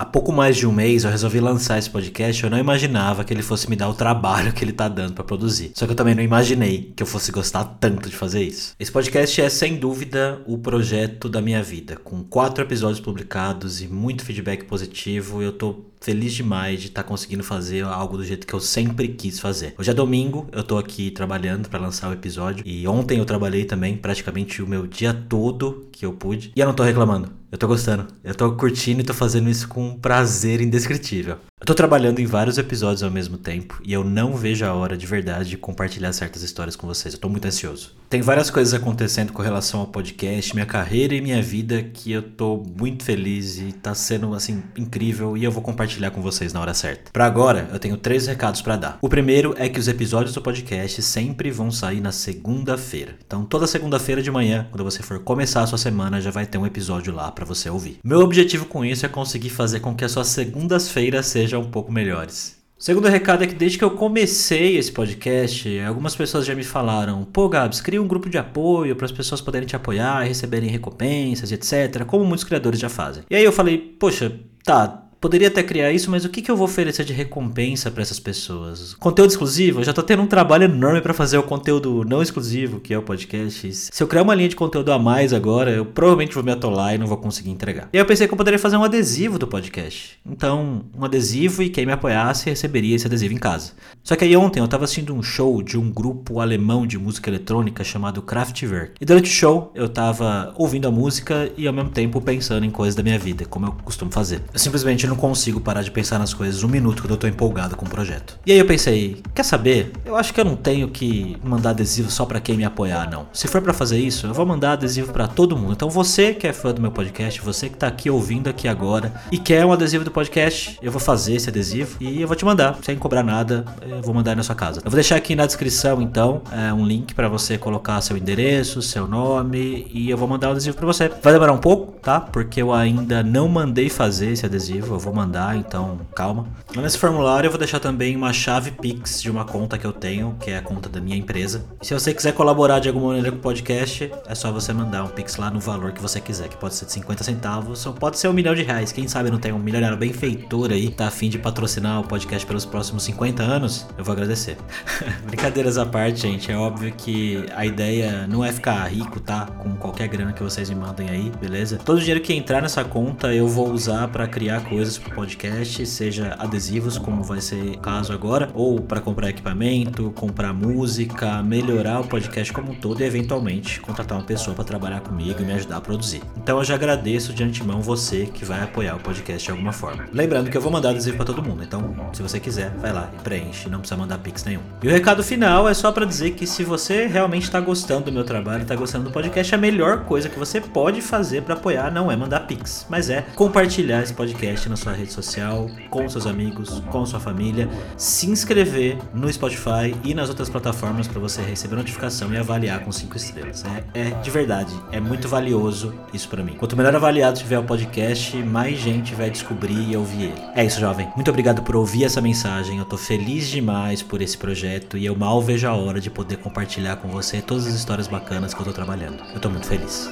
Há pouco mais de um mês eu resolvi lançar esse podcast. Eu não imaginava que ele fosse me dar o trabalho que ele tá dando para produzir. Só que eu também não imaginei que eu fosse gostar tanto de fazer isso. Esse podcast é sem dúvida o projeto da minha vida, com quatro episódios publicados e muito feedback positivo. Eu tô feliz demais de estar tá conseguindo fazer algo do jeito que eu sempre quis fazer. Hoje é domingo, eu tô aqui trabalhando para lançar o episódio e ontem eu trabalhei também praticamente o meu dia todo que eu pude e eu não tô reclamando. Eu tô gostando. Eu tô curtindo e tô fazendo isso com um prazer indescritível. Eu tô trabalhando em vários episódios ao mesmo tempo e eu não vejo a hora de verdade de compartilhar certas histórias com vocês. Eu tô muito ansioso. Tem várias coisas acontecendo com relação ao podcast, minha carreira e minha vida que eu tô muito feliz e tá sendo assim incrível e eu vou compartilhar com vocês na hora certa. Para agora, eu tenho três recados para dar. O primeiro é que os episódios do podcast sempre vão sair na segunda-feira. Então, toda segunda-feira de manhã, quando você for começar a sua semana, já vai ter um episódio lá para você ouvir. Meu objetivo com isso é conseguir fazer com que as suas segundas-feiras sejam sejam um pouco melhores. O segundo recado é que desde que eu comecei esse podcast, algumas pessoas já me falaram: pô, Gabs, cria um grupo de apoio para as pessoas poderem te apoiar, receberem recompensas, etc., como muitos criadores já fazem. E aí eu falei: poxa, tá, poderia até criar isso, mas o que, que eu vou oferecer de recompensa para essas pessoas? Conteúdo exclusivo? Eu já tô tendo um trabalho enorme para fazer o conteúdo não exclusivo, que é o podcast. Se eu criar uma linha de conteúdo a mais agora, eu provavelmente vou me atolar e não vou conseguir entregar. E aí eu pensei que eu poderia fazer um adesivo do podcast. Então, um adesivo e quem me apoiasse receberia esse adesivo em casa. Só que aí ontem eu tava assistindo um show de um grupo alemão de música eletrônica chamado Kraftwerk. E durante o show eu tava ouvindo a música e ao mesmo tempo pensando em coisas da minha vida, como eu costumo fazer. Eu simplesmente não consigo parar de pensar nas coisas um minuto quando eu tô empolgado com o projeto. E aí eu pensei, quer saber? Eu acho que eu não tenho que mandar adesivo só para quem me apoiar, não. Se for para fazer isso, eu vou mandar adesivo para todo mundo. Então você que é fã do meu podcast, você que tá aqui ouvindo aqui agora e quer um adesivo do podcast, eu vou fazer esse adesivo e eu vou te mandar, sem cobrar nada, eu vou mandar na sua casa. Eu vou deixar aqui na descrição então é, um link para você colocar seu endereço, seu nome e eu vou mandar o adesivo para você. Vai demorar um pouco, tá? Porque eu ainda não mandei fazer esse adesivo. Eu vou mandar, então calma. Nesse formulário eu vou deixar também uma chave Pix de uma conta que eu tenho, que é a conta da minha empresa. E se você quiser colaborar de alguma maneira com o podcast, é só você mandar um Pix lá no valor que você quiser, que pode ser de 50 centavos, ou pode ser um milhão de reais. Quem sabe não tem um milionário benfeitor aí, tá afim de patrocinar o podcast pelos próximos 50 anos, eu vou agradecer. Brincadeiras à parte, gente, é óbvio que a ideia não é ficar rico, tá? Com qualquer grana que vocês me mandem aí, beleza? Todo o dinheiro que entrar nessa conta eu vou usar para criar coisas pro podcast, seja adesivos, como vai ser o caso agora, ou para comprar equipamento, comprar música, melhorar o podcast como um todo e eventualmente contratar uma pessoa para trabalhar comigo e me ajudar a produzir. Então eu já agradeço de antemão você que vai apoiar o podcast de alguma forma. Lembrando que eu vou mandar adesivo para todo mundo, então se você quiser, vai lá e preenche, não precisa mandar pix nenhum. E o recado final é só para dizer que se você realmente está gostando do meu trabalho, está gostando do podcast, a melhor coisa que você pode fazer para não é mandar pix, mas é compartilhar esse podcast na sua rede social, com seus amigos, com sua família, se inscrever no Spotify e nas outras plataformas para você receber notificação e avaliar com 5 estrelas. É, é, de verdade, é muito valioso isso para mim. Quanto melhor avaliado tiver o podcast, mais gente vai descobrir e ouvir ele. É isso, jovem. Muito obrigado por ouvir essa mensagem. Eu tô feliz demais por esse projeto e eu mal vejo a hora de poder compartilhar com você todas as histórias bacanas que eu tô trabalhando. Eu tô muito feliz.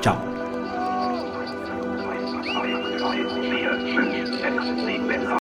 Tchau.